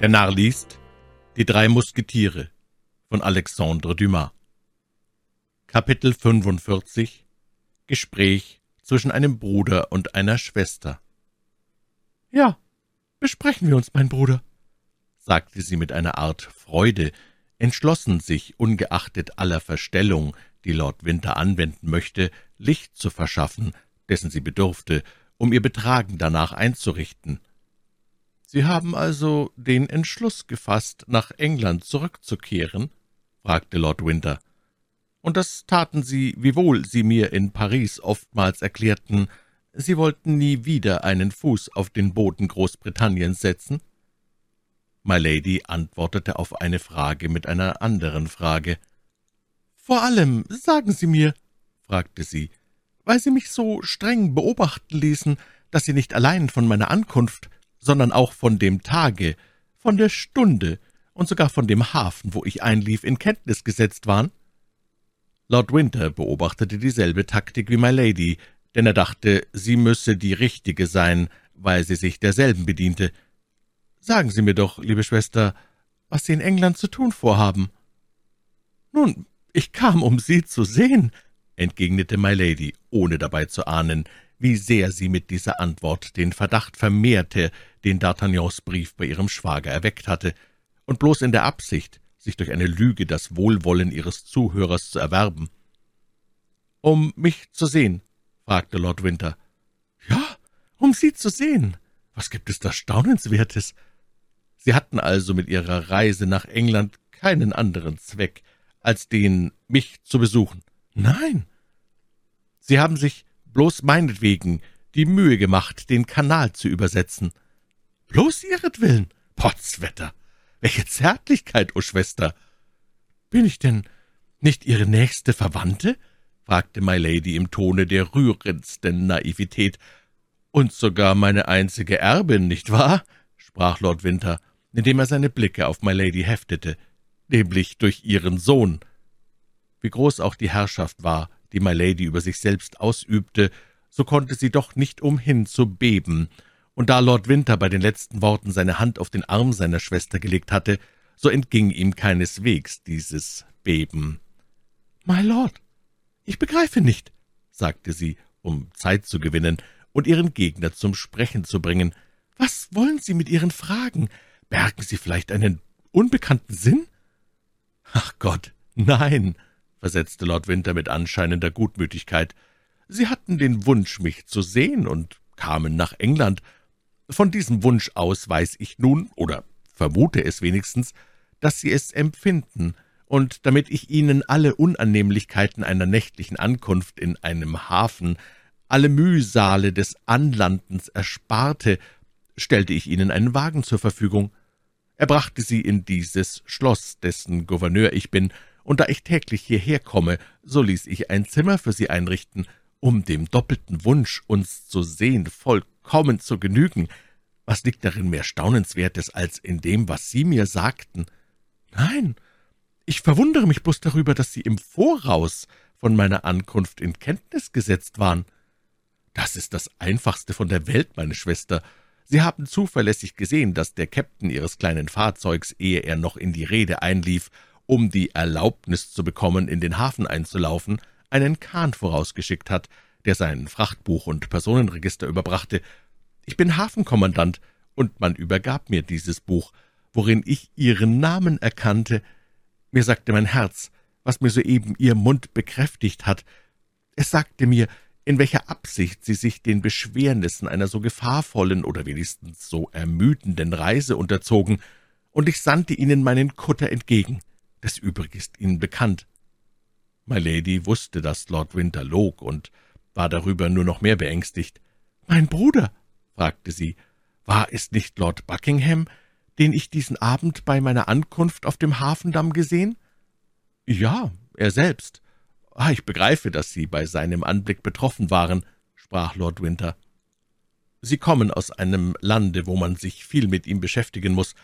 Der Narr liest Die drei Musketiere von Alexandre Dumas. Kapitel 45 Gespräch zwischen einem Bruder und einer Schwester. Ja, besprechen wir uns, mein Bruder, sagte sie mit einer Art Freude, entschlossen sich, ungeachtet aller Verstellung, die Lord Winter anwenden möchte, Licht zu verschaffen, dessen sie bedurfte, um ihr Betragen danach einzurichten. »Sie haben also den Entschluss gefasst, nach England zurückzukehren?« fragte Lord Winter. »Und das taten Sie, wiewohl Sie mir in Paris oftmals erklärten, Sie wollten nie wieder einen Fuß auf den Boden Großbritanniens setzen?« My Lady antwortete auf eine Frage mit einer anderen Frage. »Vor allem, sagen Sie mir«, fragte sie, »weil Sie mich so streng beobachten ließen, dass Sie nicht allein von meiner Ankunft sondern auch von dem Tage, von der Stunde und sogar von dem Hafen, wo ich einlief, in Kenntnis gesetzt waren? Lord Winter beobachtete dieselbe Taktik wie My Lady, denn er dachte, sie müsse die richtige sein, weil sie sich derselben bediente. Sagen Sie mir doch, liebe Schwester, was Sie in England zu tun vorhaben. Nun, ich kam, um Sie zu sehen, entgegnete My Lady, ohne dabei zu ahnen, wie sehr sie mit dieser Antwort den Verdacht vermehrte, den D'Artagnans Brief bei ihrem Schwager erweckt hatte, und bloß in der Absicht, sich durch eine Lüge das Wohlwollen ihres Zuhörers zu erwerben. »Um mich zu sehen?« fragte Lord Winter. »Ja, um Sie zu sehen. Was gibt es da Staunenswertes?« Sie hatten also mit ihrer Reise nach England keinen anderen Zweck, als den, mich zu besuchen. Nein. Sie haben sich bloß meinetwegen die Mühe gemacht, den Kanal zu übersetzen. Bloß ihretwillen? Potzwetter! Welche Zärtlichkeit, o oh Schwester! Bin ich denn nicht Ihre nächste Verwandte? fragte My Lady im Tone der rührendsten Naivität. Und sogar meine einzige Erbin, nicht wahr? sprach Lord Winter, indem er seine Blicke auf My Lady heftete, nämlich durch ihren Sohn. Wie groß auch die Herrschaft war, die My Lady über sich selbst ausübte, so konnte sie doch nicht umhin zu beben, und da Lord Winter bei den letzten Worten seine Hand auf den Arm seiner Schwester gelegt hatte, so entging ihm keineswegs dieses Beben. »My Lord, ich begreife nicht«, sagte sie, um Zeit zu gewinnen und ihren Gegner zum Sprechen zu bringen. »Was wollen Sie mit Ihren Fragen? Bergen Sie vielleicht einen unbekannten Sinn?« »Ach Gott, nein«, versetzte Lord Winter mit anscheinender Gutmütigkeit. »Sie hatten den Wunsch, mich zu sehen, und kamen nach England. Von diesem Wunsch aus weiß ich nun, oder vermute es wenigstens, dass Sie es empfinden, und damit ich Ihnen alle Unannehmlichkeiten einer nächtlichen Ankunft in einem Hafen, alle Mühsale des Anlandens ersparte, stellte ich Ihnen einen Wagen zur Verfügung. Er brachte Sie in dieses Schloss, dessen Gouverneur ich bin, und da ich täglich hierher komme, so ließ ich ein Zimmer für Sie einrichten, um dem doppelten Wunsch, uns zu sehen, vollkommen zu genügen. Was liegt darin mehr Staunenswertes als in dem, was Sie mir sagten? Nein, ich verwundere mich bloß darüber, dass Sie im Voraus von meiner Ankunft in Kenntnis gesetzt waren. Das ist das Einfachste von der Welt, meine Schwester. Sie haben zuverlässig gesehen, dass der Käpt'n Ihres kleinen Fahrzeugs, ehe er noch in die Rede einlief, um die Erlaubnis zu bekommen, in den Hafen einzulaufen, einen Kahn vorausgeschickt hat, der sein Frachtbuch und Personenregister überbrachte. Ich bin Hafenkommandant, und man übergab mir dieses Buch, worin ich Ihren Namen erkannte. Mir sagte mein Herz, was mir soeben Ihr Mund bekräftigt hat. Es sagte mir, in welcher Absicht Sie sich den Beschwernissen einer so gefahrvollen oder wenigstens so ermüdenden Reise unterzogen, und ich sandte Ihnen meinen Kutter entgegen. Das Übrige ist Ihnen bekannt. My Lady wusste, dass Lord Winter log und war darüber nur noch mehr beängstigt. »Mein Bruder«, fragte sie, »war es nicht Lord Buckingham, den ich diesen Abend bei meiner Ankunft auf dem Hafendamm gesehen?« »Ja, er selbst.« »Ah, ich begreife, dass Sie bei seinem Anblick betroffen waren«, sprach Lord Winter. »Sie kommen aus einem Lande, wo man sich viel mit ihm beschäftigen muss,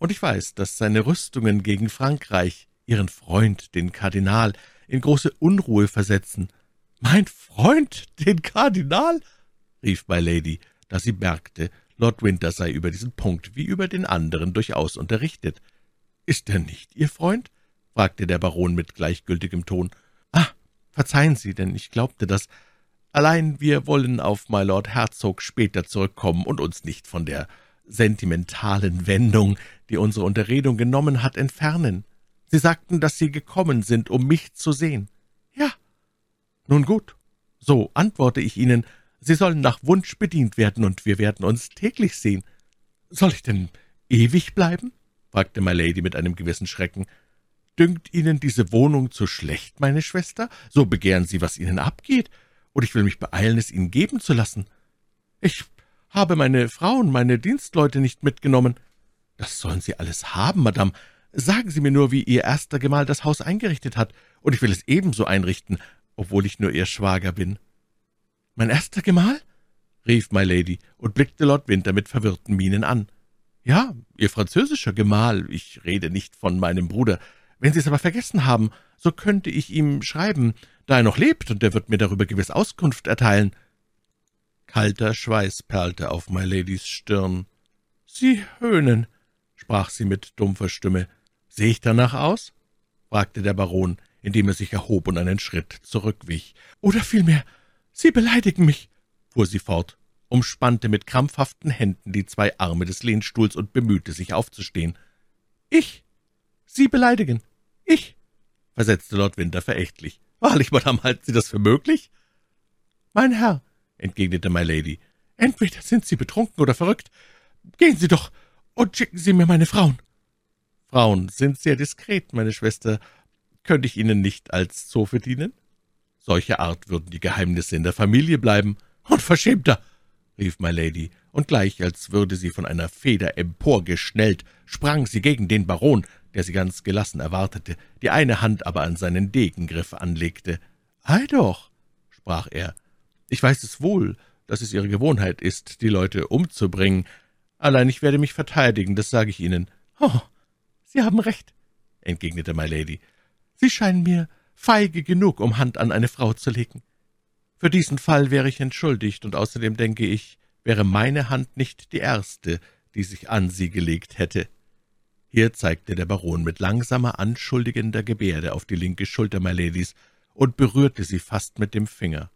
und ich weiß, dass seine Rüstungen gegen Frankreich Ihren Freund, den Kardinal, in große Unruhe versetzen. »Mein Freund, den Kardinal?« rief My Lady, da sie merkte, Lord Winter sei über diesen Punkt wie über den anderen durchaus unterrichtet. »Ist er nicht Ihr Freund?« fragte der Baron mit gleichgültigem Ton. »Ah, verzeihen Sie, denn ich glaubte das. Allein wir wollen auf Mylord Herzog später zurückkommen und uns nicht von der sentimentalen Wendung, die unsere Unterredung genommen hat, entfernen. Sie sagten, dass Sie gekommen sind, um mich zu sehen. Ja. Nun gut, so antworte ich Ihnen, Sie sollen nach Wunsch bedient werden, und wir werden uns täglich sehen. Soll ich denn ewig bleiben? fragte My Lady mit einem gewissen Schrecken. Dünkt Ihnen diese Wohnung zu schlecht, meine Schwester? So begehren Sie, was Ihnen abgeht, und ich will mich beeilen, es Ihnen geben zu lassen. Ich habe meine Frauen, meine Dienstleute nicht mitgenommen. Das sollen Sie alles haben, Madame. Sagen Sie mir nur, wie Ihr erster Gemahl das Haus eingerichtet hat, und ich will es ebenso einrichten, obwohl ich nur Ihr Schwager bin. »Mein erster Gemahl?« rief My Lady und blickte Lord Winter mit verwirrten Mienen an. »Ja, Ihr französischer Gemahl, ich rede nicht von meinem Bruder. Wenn Sie es aber vergessen haben, so könnte ich ihm schreiben, da er noch lebt, und er wird mir darüber gewiss Auskunft erteilen.« Kalter Schweiß perlte auf My Ladys Stirn. »Sie höhnen«, sprach sie mit dumpfer Stimme. »Sehe ich danach aus?« fragte der Baron, indem er sich erhob und einen Schritt zurückwich. »Oder vielmehr, Sie beleidigen mich«, fuhr sie fort, umspannte mit krampfhaften Händen die zwei Arme des Lehnstuhls und bemühte sich aufzustehen. »Ich? Sie beleidigen? Ich?« versetzte Lord Winter verächtlich. »Wahrlich, Madame, halten Sie das für möglich?« »Mein Herr«, entgegnete My Lady, »entweder sind Sie betrunken oder verrückt. Gehen Sie doch und schicken Sie mir meine Frauen.« »Frauen sind sehr diskret, meine Schwester. Könnte ich Ihnen nicht als Zofe dienen?« Solche Art würden die Geheimnisse in der Familie bleiben. »Unverschämter!« rief My Lady, und gleich, als würde sie von einer Feder emporgeschnellt, sprang sie gegen den Baron, der sie ganz gelassen erwartete, die eine Hand aber an seinen Degengriff anlegte. »Ei doch«, sprach er, »ich weiß es wohl, dass es Ihre Gewohnheit ist, die Leute umzubringen. Allein ich werde mich verteidigen, das sage ich Ihnen.« »Oh, Sie haben recht«, entgegnete My Lady. »Sie scheinen mir feige genug, um Hand an eine Frau zu legen. Für diesen Fall wäre ich entschuldigt, und außerdem denke ich, wäre meine Hand nicht die erste, die sich an sie gelegt hätte.« Hier zeigte der Baron mit langsamer, anschuldigender Gebärde auf die linke Schulter Myladies und berührte sie fast mit dem Finger.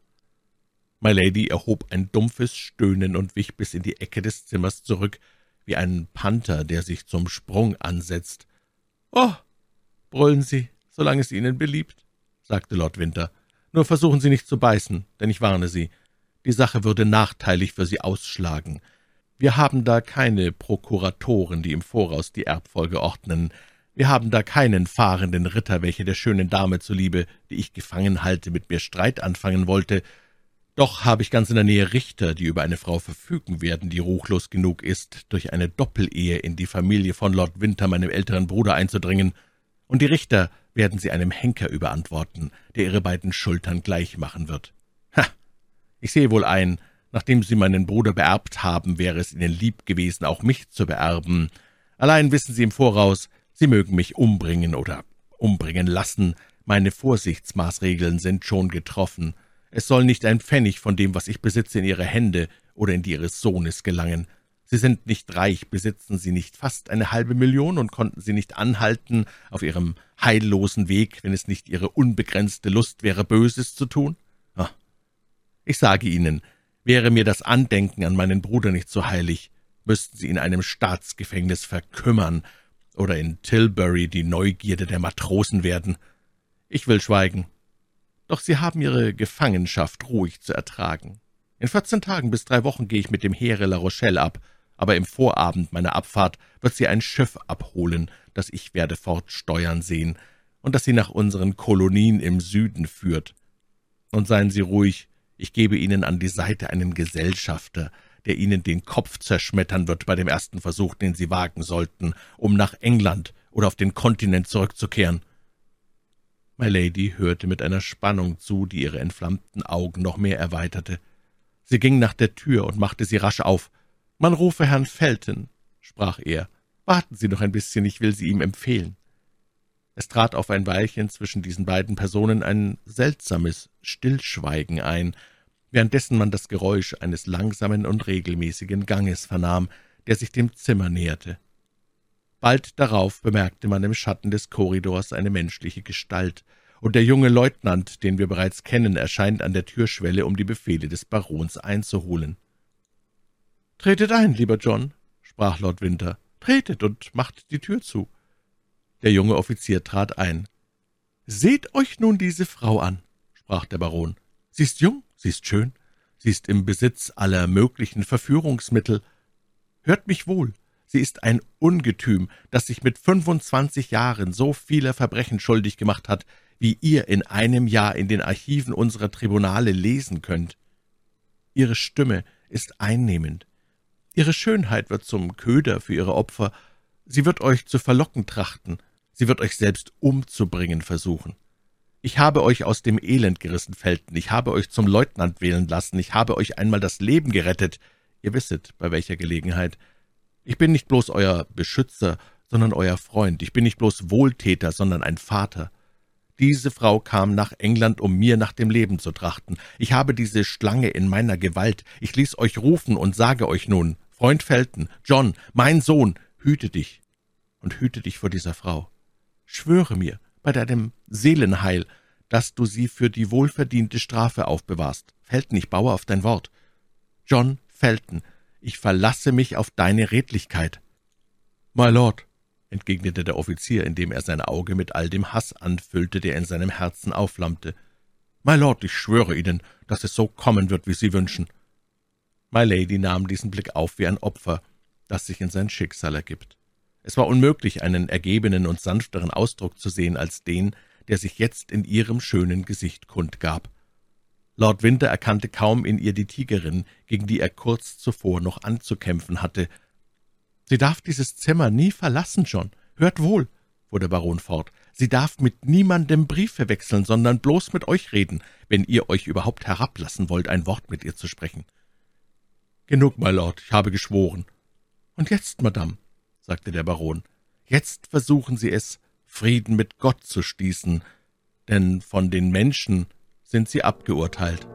Mylady erhob ein dumpfes Stöhnen und wich bis in die Ecke des Zimmers zurück, wie ein Panther, der sich zum Sprung ansetzt. »Oh«, brüllen Sie, solange es Ihnen beliebt sagte Lord Winter. »Nur versuchen Sie nicht zu beißen, denn ich warne Sie. Die Sache würde nachteilig für Sie ausschlagen. Wir haben da keine Prokuratoren, die im Voraus die Erbfolge ordnen. Wir haben da keinen fahrenden Ritter, welcher der schönen Dame zuliebe, die ich gefangen halte, mit mir Streit anfangen wollte. Doch habe ich ganz in der Nähe Richter, die über eine Frau verfügen werden, die ruchlos genug ist, durch eine Doppelehe in die Familie von Lord Winter, meinem älteren Bruder, einzudringen. Und die Richter werden Sie einem Henker überantworten, der Ihre beiden Schultern gleich machen wird. Ha! Ich sehe wohl ein, nachdem Sie meinen Bruder beerbt haben, wäre es Ihnen lieb gewesen, auch mich zu beerben. Allein wissen Sie im Voraus, Sie mögen mich umbringen oder umbringen lassen. Meine Vorsichtsmaßregeln sind schon getroffen. Es soll nicht ein Pfennig von dem, was ich besitze, in Ihre Hände oder in die Ihres Sohnes gelangen. Sie sind nicht reich, besitzen Sie nicht fast eine halbe Million und konnten Sie nicht anhalten auf Ihrem heillosen Weg, wenn es nicht Ihre unbegrenzte Lust wäre, Böses zu tun? Ach, ich sage Ihnen, wäre mir das Andenken an meinen Bruder nicht so heilig, müssten Sie in einem Staatsgefängnis verkümmern oder in Tilbury die Neugierde der Matrosen werden. Ich will schweigen. Doch Sie haben Ihre Gefangenschaft ruhig zu ertragen. In vierzehn Tagen bis drei Wochen gehe ich mit dem Heere La Rochelle ab, aber im Vorabend meiner Abfahrt wird sie ein Schiff abholen, das ich werde fortsteuern sehen und das sie nach unseren Kolonien im Süden führt. Und seien Sie ruhig, ich gebe Ihnen an die Seite einen Gesellschafter, der Ihnen den Kopf zerschmettern wird bei dem ersten Versuch, den Sie wagen sollten, um nach England oder auf den Kontinent zurückzukehren.« My Lady hörte mit einer Spannung zu, die ihre entflammten Augen noch mehr erweiterte. Sie ging nach der Tür und machte sie rasch auf. »Man rufe Herrn Felton«, sprach er. »Warten Sie noch ein bisschen, ich will Sie ihm empfehlen.« Es trat auf ein Weilchen zwischen diesen beiden Personen ein seltsames Stillschweigen ein, währenddessen man das Geräusch eines langsamen und regelmäßigen Ganges vernahm, der sich dem Zimmer näherte. Bald darauf bemerkte man im Schatten des Korridors eine menschliche Gestalt, und der junge Leutnant, den wir bereits kennen, erscheint an der Türschwelle, um die Befehle des Barons einzuholen. »Tretet ein, lieber John«, sprach Lord Winter, »tretet und macht die Tür zu.« Der junge Offizier trat ein. »Seht euch nun diese Frau an«, sprach der Baron. »Sie ist jung, sie ist schön, sie ist im Besitz aller möglichen Verführungsmittel. Hört mich wohl, sie ist ein Ungetüm, das sich mit fünfundzwanzig Jahren so vieler Verbrechen schuldig gemacht hat, wie ihr in einem Jahr in den Archiven unserer Tribunale lesen könnt. Ihre Stimme ist einnehmend. Ihre Schönheit wird zum Köder für ihre Opfer. Sie wird euch zu verlocken trachten. Sie wird euch selbst umzubringen versuchen. Ich habe euch aus dem Elend gerissen, Felten. Ich habe euch zum Leutnant wählen lassen. Ich habe euch einmal das Leben gerettet. Ihr wisset, bei welcher Gelegenheit. Ich bin nicht bloß euer Beschützer, sondern euer Freund. Ich bin nicht bloß Wohltäter, sondern ein Vater. Diese Frau kam nach England, um mir nach dem Leben zu trachten. Ich habe diese Schlange in meiner Gewalt. Ich ließ euch rufen und sage euch nun, Freund Felton, John, mein Sohn, hüte dich und hüte dich vor dieser Frau. Schwöre mir bei deinem Seelenheil, dass du sie für die wohlverdiente Strafe aufbewahrst. Felton, ich baue auf dein Wort. John Felton, ich verlasse mich auf deine Redlichkeit. My Lord, entgegnete der Offizier, indem er sein Auge mit all dem Hass anfüllte, der in seinem Herzen aufflammte. »My Lord, ich schwöre Ihnen, dass es so kommen wird, wie Sie wünschen.« My Lady nahm diesen Blick auf wie ein Opfer, das sich in sein Schicksal ergibt. Es war unmöglich, einen ergebenen und sanfteren Ausdruck zu sehen als den, der sich jetzt in ihrem schönen Gesicht kundgab. Lord Winter erkannte kaum in ihr die Tigerin, gegen die er kurz zuvor noch anzukämpfen hatte, »Sie darf dieses Zimmer nie verlassen, John. Hört wohl«, fuhr der Baron fort, »sie darf mit niemandem Briefe wechseln, sondern bloß mit euch reden, wenn ihr euch überhaupt herablassen wollt, ein Wort mit ihr zu sprechen.« »Genug, my Lord, ich habe geschworen.« »Und jetzt, Madame«, sagte der Baron, »jetzt versuchen Sie es, Frieden mit Gott zu schließen, denn von den Menschen sind Sie abgeurteilt.«